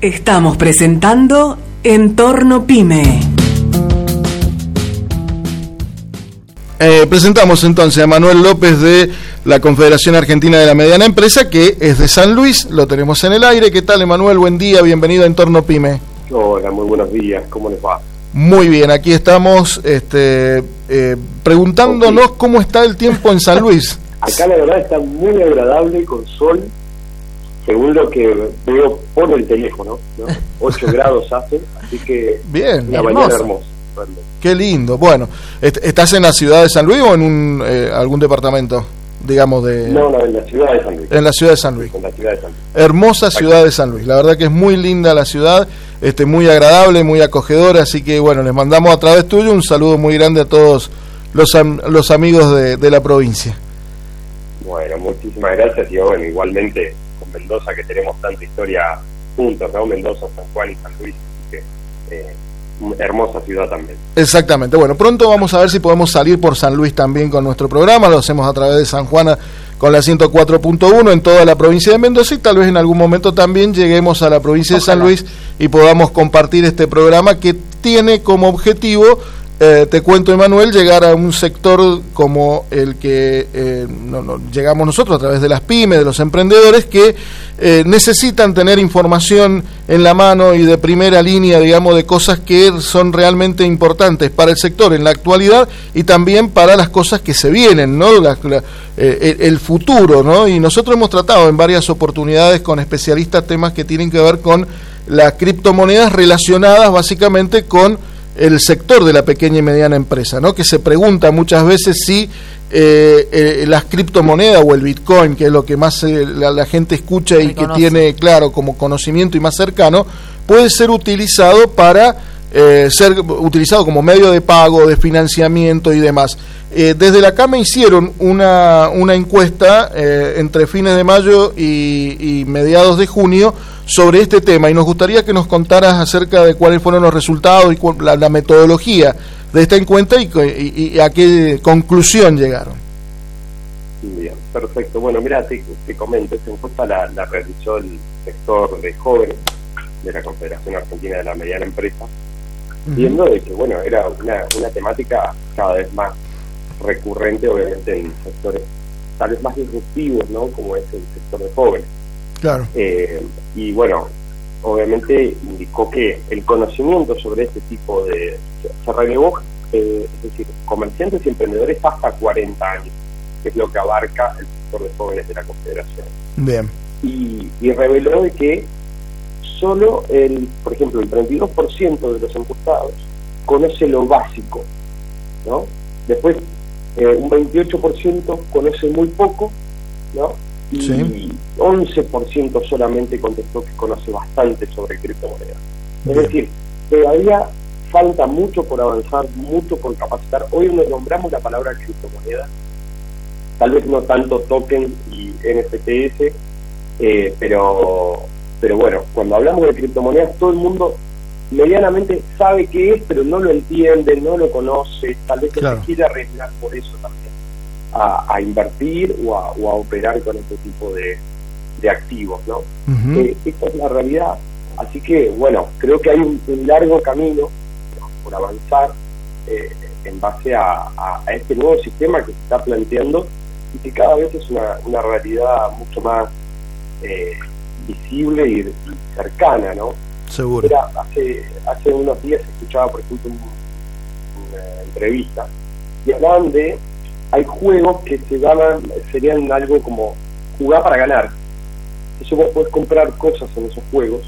Estamos presentando Entorno Pyme. Eh, presentamos entonces a Manuel López de la Confederación Argentina de la Mediana Empresa, que es de San Luis, lo tenemos en el aire. ¿Qué tal, Emanuel? Buen día, bienvenido a Entorno Pyme. Hola, muy buenos días, ¿cómo les va? Muy bien, aquí estamos este, eh, preguntándonos cómo está el tiempo en San Luis. Acá la verdad está muy agradable, con sol, según lo que veo por el teléfono, ¿no? 8 grados hace, así que bien, una mañana hermosa. Qué lindo. Bueno, ¿estás en la ciudad de San Luis o en un, eh, algún departamento? digamos de no, no, en la ciudad de San Luis. En la ciudad de San Luis. En la ciudad de San Luis. Hermosa ciudad de San Luis. La verdad que es muy linda la ciudad, este muy agradable, muy acogedora, así que bueno, les mandamos a través tuyo un saludo muy grande a todos los, los amigos de, de la provincia. Bueno, muchísimas gracias y bueno, igualmente con Mendoza que tenemos tanta historia juntos, ¿no? Mendoza, San Juan y San Luis, que eh, hermosa ciudad también. Exactamente. Bueno, pronto vamos a ver si podemos salir por San Luis también con nuestro programa. Lo hacemos a través de San Juana con la 104.1 en toda la provincia de Mendoza y tal vez en algún momento también lleguemos a la provincia de San Luis y podamos compartir este programa que tiene como objetivo eh, te cuento, Emanuel, llegar a un sector como el que eh, llegamos nosotros a través de las pymes, de los emprendedores, que eh, necesitan tener información en la mano y de primera línea, digamos, de cosas que son realmente importantes para el sector en la actualidad y también para las cosas que se vienen, ¿no? el futuro, ¿no? Y nosotros hemos tratado en varias oportunidades con especialistas temas que tienen que ver con las criptomonedas relacionadas básicamente con el sector de la pequeña y mediana empresa, ¿no? que se pregunta muchas veces si eh, eh, las criptomonedas o el Bitcoin, que es lo que más eh, la, gente escucha y que tiene claro como conocimiento y más cercano, puede ser utilizado para ser utilizado como medio de pago, de financiamiento y demás. desde la CAME hicieron una, una encuesta entre fines de mayo y mediados de junio sobre este tema y nos gustaría que nos contaras acerca de cuáles fueron los resultados y la, metodología de esta encuesta y, a qué conclusión llegaron. Bien, perfecto. Bueno, mira, te, comento, esta encuesta la, realizó el sector de jóvenes de la Confederación Argentina de la Mediana Empresa, viendo de que, bueno, era una, una temática cada vez más recurrente, obviamente, en sectores tal vez más disruptivos, ¿no? Como es el sector de jóvenes. Claro. Eh, y bueno, obviamente indicó que el conocimiento sobre este tipo de... se relevó, eh, es decir, comerciantes y emprendedores hasta 40 años, que es lo que abarca el sector de jóvenes de la Confederación. Bien. Y, y reveló de que solo el, por ejemplo, el 32% de los encuestados conoce lo básico, ¿no? Después, eh, un 28% conoce muy poco, ¿no? y 11% solamente contestó que conoce bastante sobre criptomonedas. Es decir, todavía falta mucho por avanzar, mucho por capacitar. Hoy nos nombramos la palabra criptomoneda, tal vez no tanto token y NFTs, eh, pero, pero bueno, cuando hablamos de criptomonedas todo el mundo medianamente sabe qué es, pero no lo entiende, no lo conoce, tal vez se quiere arriesgar por eso también a, invertir o a, operar con este tipo de, activos, ¿no? Eh, esta es la realidad. Así que, bueno, creo que hay un, largo camino por avanzar eh, en base a, este nuevo sistema que se está planteando y que cada vez es una, una realidad mucho más eh, visible y, cercana, ¿no? Seguro. hace, hace unos días escuchaba, por ejemplo, una entrevista y hablaban de hay juegos que se llaman, serían algo como jugar para ganar. Eso vos podés comprar cosas en esos juegos,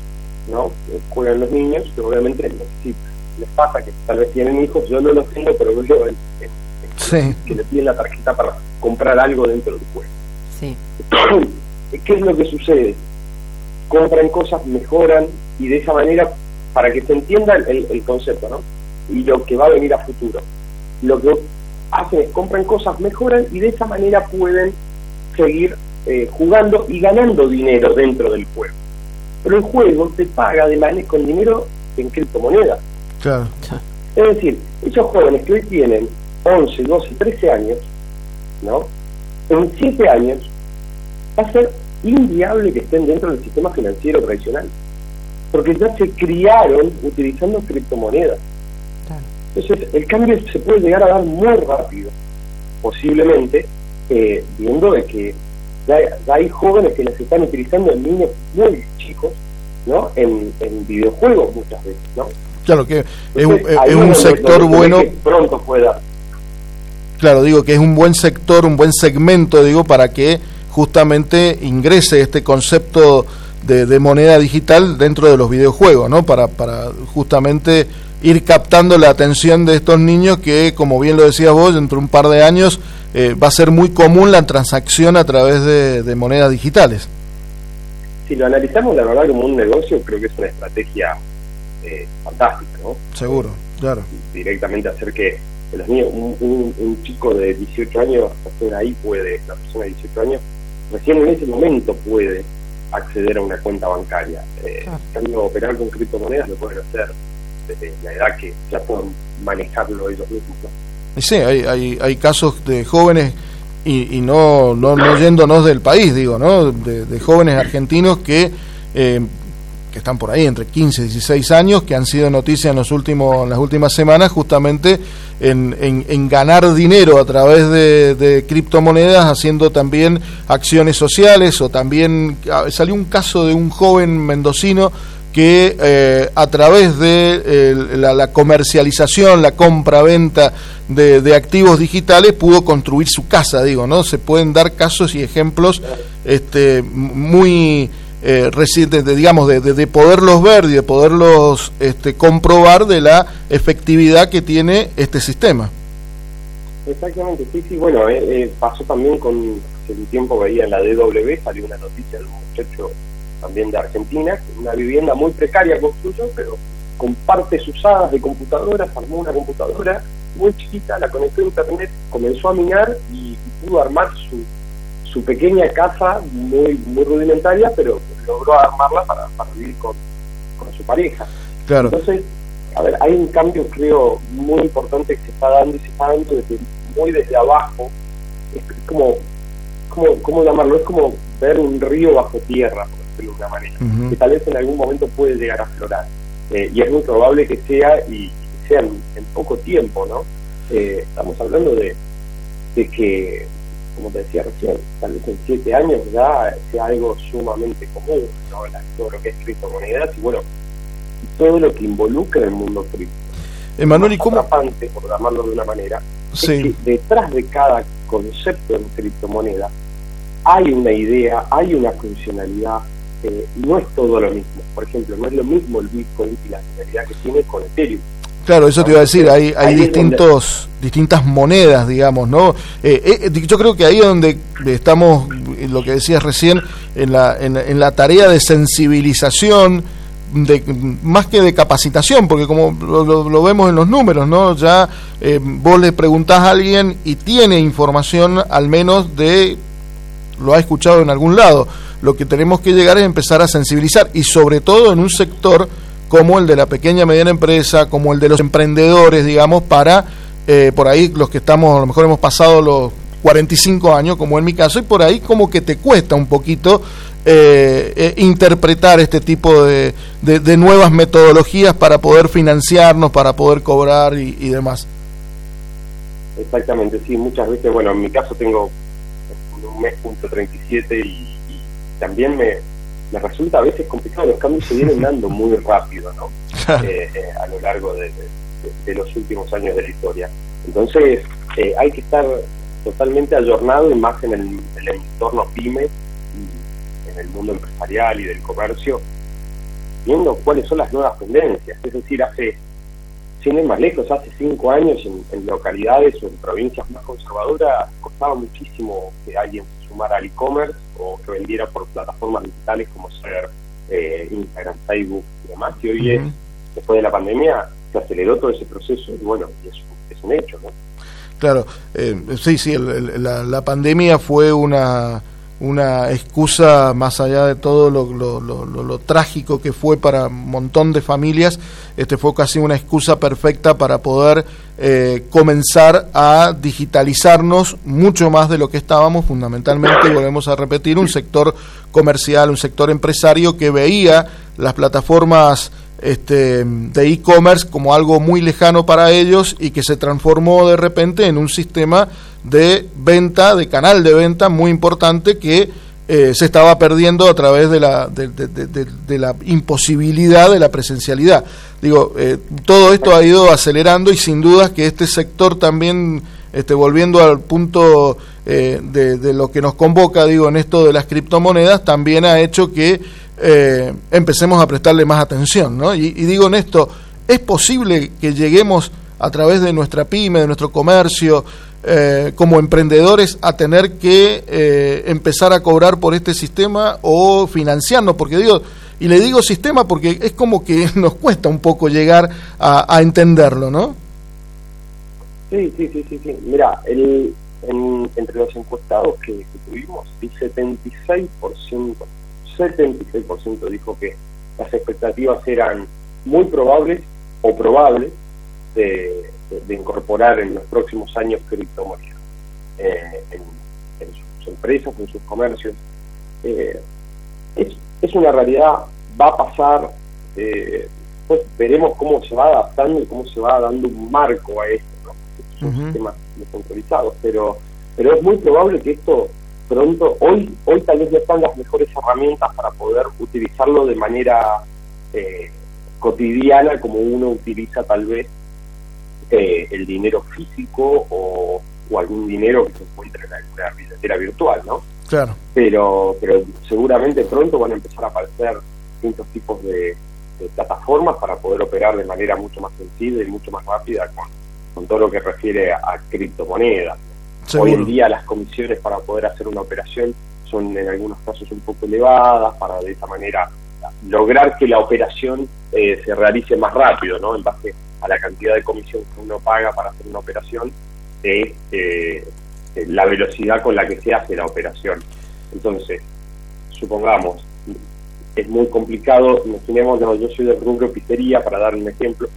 ¿no? Juegan los niños, que obviamente si les pasa que tal vez tienen hijos, yo no los tengo, pero veo el, que le piden la tarjeta para comprar algo dentro del juego. Sí. ¿Qué es lo que sucede? Compran cosas, mejoran y de esa manera, para que se entienda el, el concepto, ¿no? Y lo que va a venir a futuro. Lo que hacen, compran cosas, mejoran y de esa manera pueden seguir eh, jugando y ganando dinero dentro del juego. Pero el juego te paga de manera, con dinero en criptomonedas. Claro. Es decir, esos jóvenes que hoy tienen 11, 12, 13 años, ¿no? En 7 años va a ser inviable que estén dentro del sistema financiero tradicional. porque ya se criaron utilizando criptomonedas. Entonces, el cambio se puede llegar a dar muy rápido, posiblemente, eh, viendo de que ya, hay jóvenes que las están utilizando en niños muy chicos, ¿no? En, videojuegos muchas veces, ¿no? Claro que es un, es un sector bueno. pronto pueda. Claro, digo que es un buen sector, un buen segmento, digo, para que justamente ingrese este concepto de, de moneda digital dentro de los videojuegos, ¿no? Para, para justamente ir captando la atención de estos niños que, como bien lo decías vos, dentro de un par de años eh, va a ser muy común la transacción a través de, monedas digitales. Si lo analizamos, la verdad, como un negocio, creo que es una estrategia eh, fantástica, ¿no? Seguro, claro. Directamente hacer que los niños, un, chico de 18 años, hasta ahí puede, la persona de 18 años, recién en ese momento puede acceder a una cuenta bancaria. Eh, operar con criptomonedas lo pueden hacer desde la edad que ya pueden manejarlo ellos mismos. Sí, hay, hay, hay casos de jóvenes y, y no, no, no, yéndonos del país, digo, ¿no? De, jóvenes argentinos que, eh, que están por ahí entre 15 y 16 años, que han sido noticias en, los últimos, en las últimas semanas justamente en, en, ganar dinero a través de, de, criptomonedas, haciendo también acciones sociales o también ah, salió un caso de un joven mendocino que eh, a través de eh, la, comercialización, la compra-venta de, activos digitales pudo construir su casa, digo, ¿no? Se pueden dar casos y ejemplos este, muy eh, recientes, de, digamos, de, de, poderlos ver y de poderlos este, comprobar de la efectividad que tiene este sistema. Exactamente, sí, sí, bueno, pasó también con, hace un tiempo veía en la DW, salió una noticia de un muchacho también de Argentina, una vivienda muy precaria construyó, pero con partes usadas de computadoras, armó una computadora muy chiquita, la conectó a internet, comenzó a minar y, pudo armar su, su pequeña casa muy, muy rudimentaria, pero logró armarla para, para vivir con, con su pareja. Claro. Entonces, a ver, hay un cambio creo muy importante que se está dando y se está dando desde, muy desde abajo. Es como, como, ¿cómo llamarlo? Es como ver un río bajo tierra, de una manera, que tal vez en algún momento puede llegar a aflorar. Eh, y es muy probable que sea, y, sea en, poco tiempo, ¿no? Eh, estamos hablando de, de que, como te decía recién, tal vez en siete años ya sea algo sumamente común, ¿no? todo lo que es criptomonedas y bueno, todo lo que involucra el mundo cripto. Emanuel, ¿y cómo? por llamarlo de una manera, es que detrás de cada concepto en criptomoneda hay una idea, hay una funcionalidad, eh, no es todo lo mismo. Por ejemplo, no es lo mismo el Bitcoin y la finalidad que tiene con Ethereum. Claro, eso te iba a decir, hay, hay distintos, distintas monedas, digamos, ¿no? Eh, eh, yo creo que ahí es donde estamos, lo que decías recién, en la, en, la tarea de sensibilización, de, más que de capacitación, porque como lo, vemos en los números, ¿no? Ya vos le preguntás a alguien y tiene información al menos de, lo ha escuchado en algún lado lo que tenemos que llegar es empezar a sensibilizar y sobre todo en un sector como el de la pequeña y mediana empresa, como el de los emprendedores, digamos, para eh, por ahí los que estamos, a lo mejor hemos pasado los 45 años, como en mi caso, y por ahí como que te cuesta un poquito eh, eh, interpretar este tipo de, de, nuevas metodologías para poder financiarnos, para poder cobrar y, y demás. Exactamente, sí, muchas veces, bueno, en mi caso tengo un mes punto 37 y también me, resulta a veces complicado, los cambios se vienen dando muy rápido ¿no? Eh, eh, a lo largo de, los últimos años de la historia. Entonces eh, hay que estar totalmente ayornado y más en el, entorno pyme y en el mundo empresarial y del comercio, viendo cuáles son las nuevas tendencias. Es decir, hace, sin ir más lejos, hace cinco años en, en localidades o en provincias más conservadoras costaba muchísimo que alguien se sumara al e-commerce o que vendiera por plataformas digitales como ser eh, Instagram, Facebook y demás. Y hoy es, después de la pandemia, se aceleró todo ese proceso y bueno, es, es un hecho, ¿no? Claro, eh, sí, sí, la, la, pandemia fue una, una excusa más allá de todo lo, lo, lo, lo, trágico que fue para un montón de familias, este fue casi una excusa perfecta para poder eh, comenzar a digitalizarnos mucho más de lo que estábamos, fundamentalmente, volvemos a repetir, un sector comercial, un sector empresario que veía las plataformas este, de e-commerce como algo muy lejano para ellos y que se transformó de repente en un sistema de venta, de canal de venta muy importante que eh, se estaba perdiendo a través de la, de, la imposibilidad de la presencialidad. Digo, eh, todo esto ha ido acelerando y sin duda que este sector también, este, volviendo al punto eh, de, lo que nos convoca, digo, en esto de las criptomonedas, también ha hecho que empecemos a prestarle más atención. ¿no? Y, y digo en esto, ¿es posible que lleguemos a través de nuestra pyme, de nuestro comercio, eh, como emprendedores a tener que eh, empezar a cobrar por este sistema o financiarnos, porque digo, y le digo sistema porque es como que nos cuesta un poco llegar a, entenderlo, ¿no? Sí, sí, sí, sí, sí. Mira, el, entre los encuestados que, tuvimos, el 76%, 76% dijo que las expectativas eran muy probables o probables de de, incorporar en los próximos años criptomonedas eh, en, sus empresas, en sus comercios. Eh, es, una realidad, va a pasar, eh, pues veremos cómo se va adaptando y cómo se va dando un marco a esto, ¿no? Estos son sistemas descentralizados, pero, pero es muy probable que esto pronto, hoy, hoy tal vez ya están las mejores herramientas para poder utilizarlo de manera cotidiana como uno utiliza tal vez eh, el dinero físico o, algún dinero que se encuentre en alguna billetera virtual, ¿no? Claro. Pero, pero seguramente pronto van a empezar a aparecer distintos tipos de, plataformas para poder operar de manera mucho más sencilla y mucho más rápida con, todo lo que refiere a, criptomonedas. Hoy en día las comisiones para poder hacer una operación son en algunos casos un poco elevadas, para de esa manera lograr que la operación eh, se realice más rápido, ¿no? En base a la cantidad de comisión que uno paga para hacer una operación de eh, la velocidad con la que se hace la operación. Entonces, supongamos, es muy complicado, imaginemos, yo soy del rubro pizzería, para dar un ejemplo,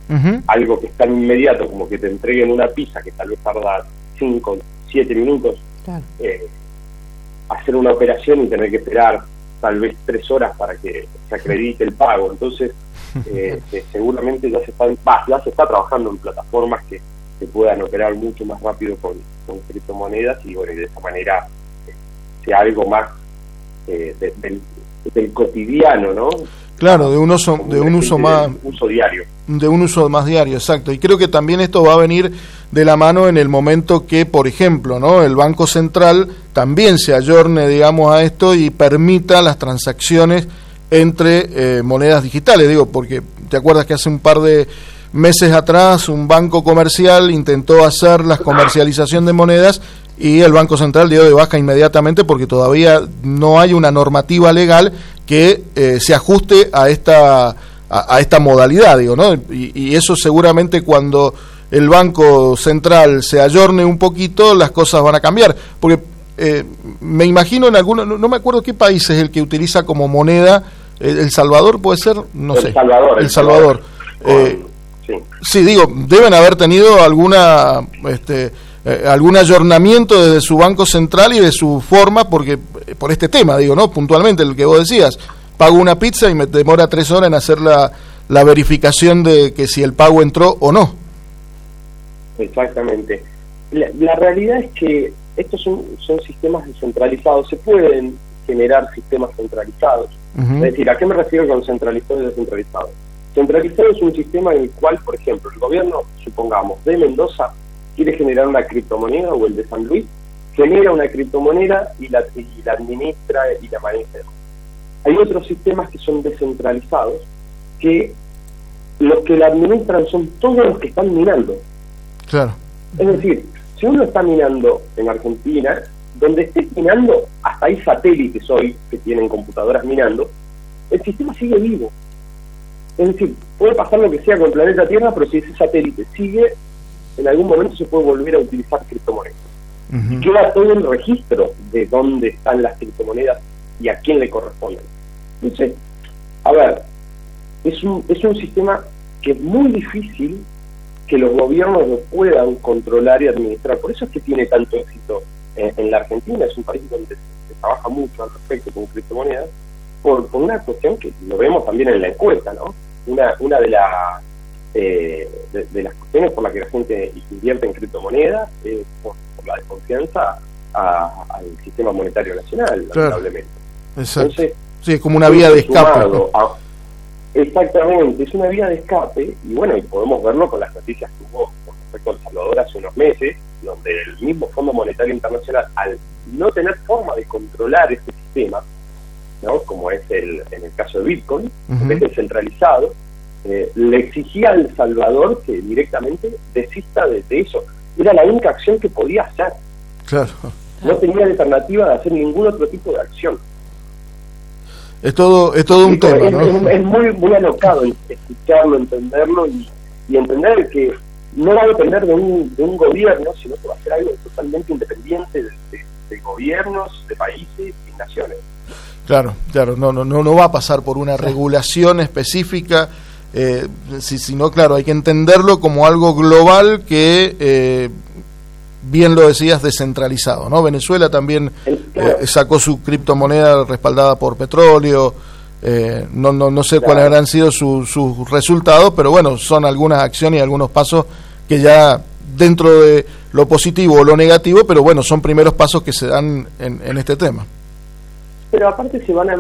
algo que es tan inmediato como que te entreguen una pizza que tal vez tarda 5, 7 minutos, eh, hacer una operación y tener que esperar tal vez 3 horas para que se acredite el pago. Entonces, eh, seguramente ya se, está, ya se está trabajando en plataformas que, que puedan operar mucho más rápido con, criptomonedas y bueno, de esa manera eh, sea algo más eh, del, cotidiano, ¿no? Claro, de un uso, de un uso más uso diario. De un uso más diario, exacto. Y creo que también esto va a venir de la mano en el momento que, por ejemplo, ¿no? el Banco Central también se ayorne, digamos, a esto y permita las transacciones entre eh, monedas digitales. Digo, porque te acuerdas que hace un par de meses atrás un banco comercial intentó hacer la comercialización de monedas y el Banco Central dio de baja inmediatamente porque todavía no hay una normativa legal que eh, se ajuste a esta a, esta modalidad, digo, ¿no? Y, eso seguramente cuando el Banco Central se ayorne un poquito, las cosas van a cambiar. Porque eh, me imagino en algunos, no, no, me acuerdo qué país es el que utiliza como moneda el Salvador puede ser, no sé. Salvador, el, Salvador. Eh, sí. digo, deben haber tenido alguna, este, eh, algún ayornamiento desde su banco central y de su forma, porque eh, por este tema, digo, ¿no? Puntualmente, el que vos decías, pago una pizza y me demora tres horas en hacer la, la verificación de que si el pago entró o no. Exactamente. La, realidad es que estos son, son sistemas descentralizados, se pueden generar sistemas centralizados es decir, ¿a qué me refiero con centralizado y descentralizado? Centralizado es un sistema en el cual, por ejemplo, el gobierno, supongamos, de Mendoza quiere generar una criptomoneda o el de San Luis genera una criptomoneda y la, administra y la maneja. Hay otros sistemas que son descentralizados que los que la administran son todos los que están minando. Claro. Es decir, si uno está minando en Argentina, donde esté minando, hasta hay satélites hoy que tienen computadoras minando, el sistema sigue vivo. Es decir, puede pasar lo que sea con el planeta Tierra, pero si ese satélite sigue, en algún momento se puede volver a utilizar criptomonedas. Y queda todo el registro de dónde están las criptomonedas y a quién le corresponden. Entonces, a ver, es un, es un sistema que es muy difícil que los gobiernos lo puedan controlar y administrar. Por eso es que tiene tanto éxito en, la Argentina, es un país donde se, trabaja mucho al respecto con criptomonedas, por, una cuestión que lo vemos también en la encuesta, ¿no? Una, una de, la, eh, de, las cuestiones por las que la gente invierte en criptomonedas es por, la desconfianza al sistema monetario nacional, lamentablemente. Entonces, sí, es como una vía de escape. exactamente, es una vía de escape y bueno, y podemos verlo con las noticias que hubo con respecto a El Salvador hace unos meses, donde el mismo Fondo Monetario Internacional, al no tener forma de controlar este sistema, ¿no? como es el, en el caso de Bitcoin, que es descentralizado, eh, le exigía a El Salvador que directamente desista de, eso. Era la única acción que podía hacer. Claro. No tenía alternativa de hacer ningún otro tipo de acción. Es todo, es todo un tema, es, muy, muy alocado escucharlo, entenderlo y, y entender que no va a depender de un, de un gobierno, sino que va a ser algo totalmente independiente de, gobiernos, de países y naciones. Claro, claro, no, no, no, no va a pasar por una regulación específica, eh, sino, claro, hay que entenderlo como algo global que, eh, bien lo decías, descentralizado, ¿no? Venezuela también eh, sacó su criptomoneda respaldada por petróleo, eh, no, no, no sé cuáles habrán sido sus resultados, pero bueno, son algunas acciones y algunos pasos que ya dentro de lo positivo o lo negativo, pero bueno, son primeros pasos que se dan en, en este tema. Pero aparte se van a...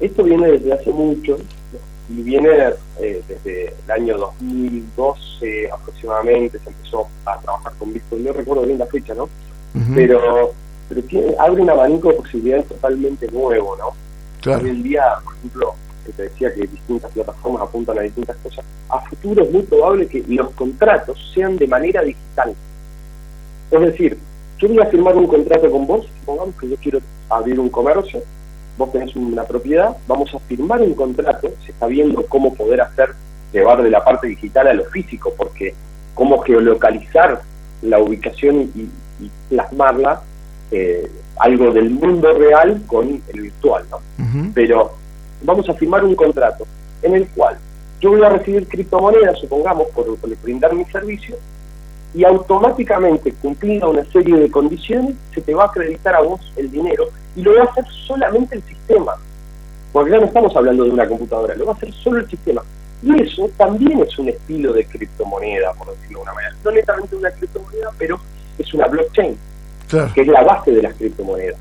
Esto viene desde hace mucho y viene eh, desde el año 2012 aproximadamente, se empezó a trabajar con Bitcoin, no recuerdo bien la fecha, ¿no? Pero, pero abre un abanico de posibilidades totalmente nuevo, ¿no? Hoy en día, por ejemplo, que te decía que distintas plataformas apuntan a distintas cosas, a futuro es muy probable que los contratos sean de manera digital. Es decir, yo voy a firmar un contrato con vos, supongamos que yo quiero abrir un comercio, vos tenés una propiedad, vamos a firmar un contrato, se está viendo cómo poder hacer, llevar de la parte digital a lo físico, porque cómo geolocalizar la ubicación y, plasmarla eh, algo del mundo real con el virtual, ¿no? Pero vamos a firmar un contrato en el cual yo voy a recibir criptomonedas, supongamos, por, brindar mi servicio, y automáticamente, cumpliendo una serie de condiciones, se te va a acreditar a vos el dinero y lo va a hacer solamente el sistema. Porque ya no estamos hablando de una computadora, lo va a hacer solo el sistema. Y eso también es un estilo de criptomoneda, por decirlo de una manera. No netamente una criptomoneda, pero es una blockchain que es la base de las criptomonedas.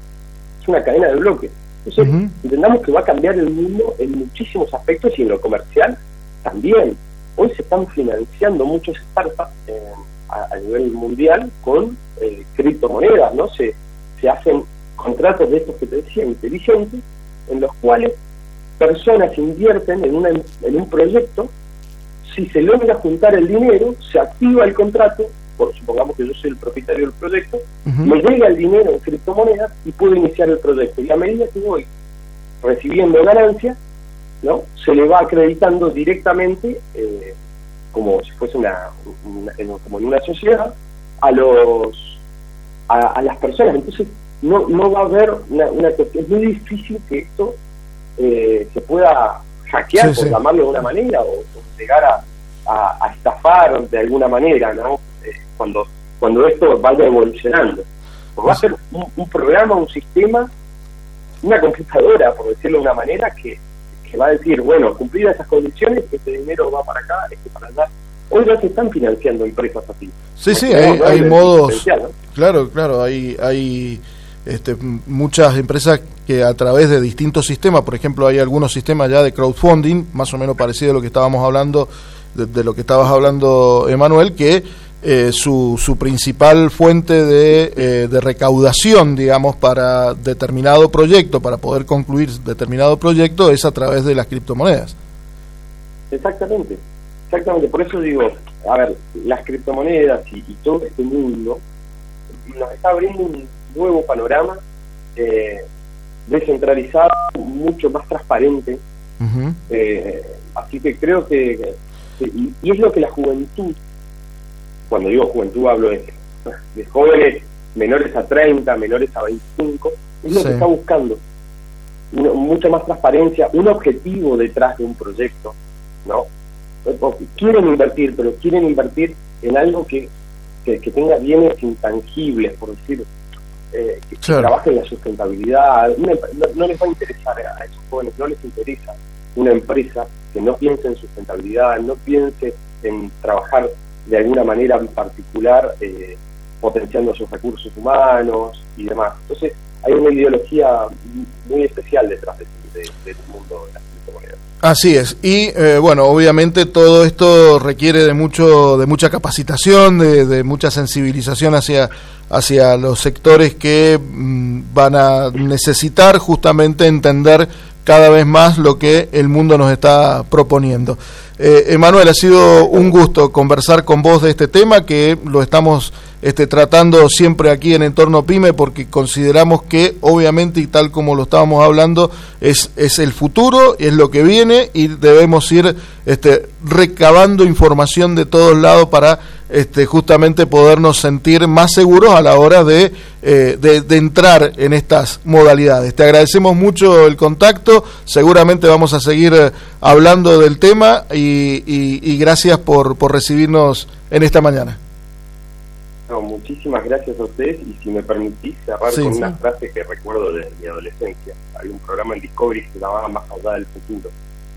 Es una cadena de bloques. Entonces, entendamos que va a cambiar el mundo en muchísimos aspectos y en lo comercial también. Hoy se están financiando muchos startups eh, a, nivel mundial con eh, criptomonedas, ¿no? Se, se hacen contratos de estos que te decía, inteligentes, en los cuales personas invierten en, una, en un proyecto, si se logra juntar el dinero, se activa el contrato por, supongamos que yo soy el propietario del proyecto, me llega el dinero en criptomonedas y puedo iniciar el proyecto. Y a medida que voy recibiendo ganancias, ¿no? se le va acreditando directamente, eh, como si fuese una, como en una sociedad, a los a, las personas. Entonces, no, no va a haber una, una Es muy difícil que esto eh, se pueda hackear, por llamarlo de una manera, o, llegar a, a, estafar de alguna manera, ¿no? Cuando, cuando esto vaya evolucionando. va a ser un, programa, un sistema, una computadora, por decirlo de una manera, que, que va a decir, bueno, cumplidas esas condiciones, este dinero va para acá, este para allá. Hoy ya se están financiando empresas así. Sí, sí, hay, hay modos. Claro, claro, hay, hay este, muchas empresas que a través de distintos sistemas, por ejemplo, hay algunos sistemas ya de crowdfunding, más o menos parecido a lo que estábamos hablando, de, de lo que estabas hablando, Emanuel, que eh, su, su, principal fuente de, eh, de, recaudación, digamos, para determinado proyecto, para poder concluir determinado proyecto, es a través de las criptomonedas. Exactamente, exactamente. Por eso digo, a ver, las criptomonedas y, todo este mundo nos está abriendo un nuevo panorama eh, descentralizado, mucho más transparente. así que creo que, y es lo que la juventud cuando digo juventud hablo de, de jóvenes menores a 30, menores a 25, es lo que está buscando. mucha más transparencia, un objetivo detrás de un proyecto, ¿no? quieren invertir, pero quieren invertir en algo que, que, tenga bienes intangibles, por decir, eh, que, trabaje en la sustentabilidad. No, les va a interesar a esos jóvenes, no les interesa una empresa que no piense en sustentabilidad, no piense en trabajar de alguna manera en particular eh, potenciando sus recursos humanos y demás. Entonces, hay una ideología muy especial detrás del mundo de las criptomonedas. Así es, y eh, bueno, obviamente todo esto requiere de mucho, de mucha capacitación, de, mucha sensibilización hacia, hacia los sectores que mm, van a necesitar justamente entender cada vez más lo que el mundo nos está proponiendo. Eh, Emanuel, ha sido un gusto conversar con vos de este tema que lo estamos este, tratando siempre aquí en Entorno Pyme porque consideramos que obviamente y tal como lo estábamos hablando es, es el futuro, es lo que viene y debemos ir este, recabando información de todos lados para este, justamente podernos sentir más seguros a la hora de, eh, de, entrar en estas modalidades. Te agradecemos mucho el contacto, seguramente vamos a seguir eh, hablando del tema y, y gracias por, por recibirnos en esta mañana muchísimas gracias a ustedes y si me permitís cerrar con una frase que recuerdo de mi adolescencia. Hay un programa en Discovery que se llamaba Más allá del futuro,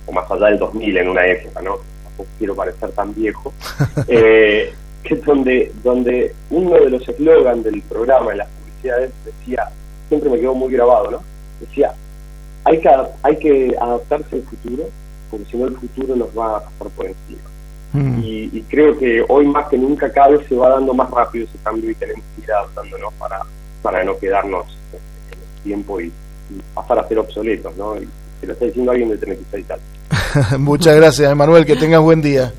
o Más allá del 2000 en una época, ¿no? Tampoco quiero parecer tan viejo. eh, que es donde, donde uno de los eslogans del programa en las publicidades decía, siempre me quedó muy grabado, ¿no? Decía, hay que, hay que adaptarse al futuro, porque si no el futuro nos va a pasar por encima. Mm. Y, creo que hoy más que nunca cada vez se va dando más rápido ese cambio y tenemos que ir adaptándonos para, para no quedarnos en el tiempo y, pasar a ser obsoletos, ¿no? Y se lo está diciendo alguien de 36 años. Muchas gracias, Emanuel, que tengas buen día.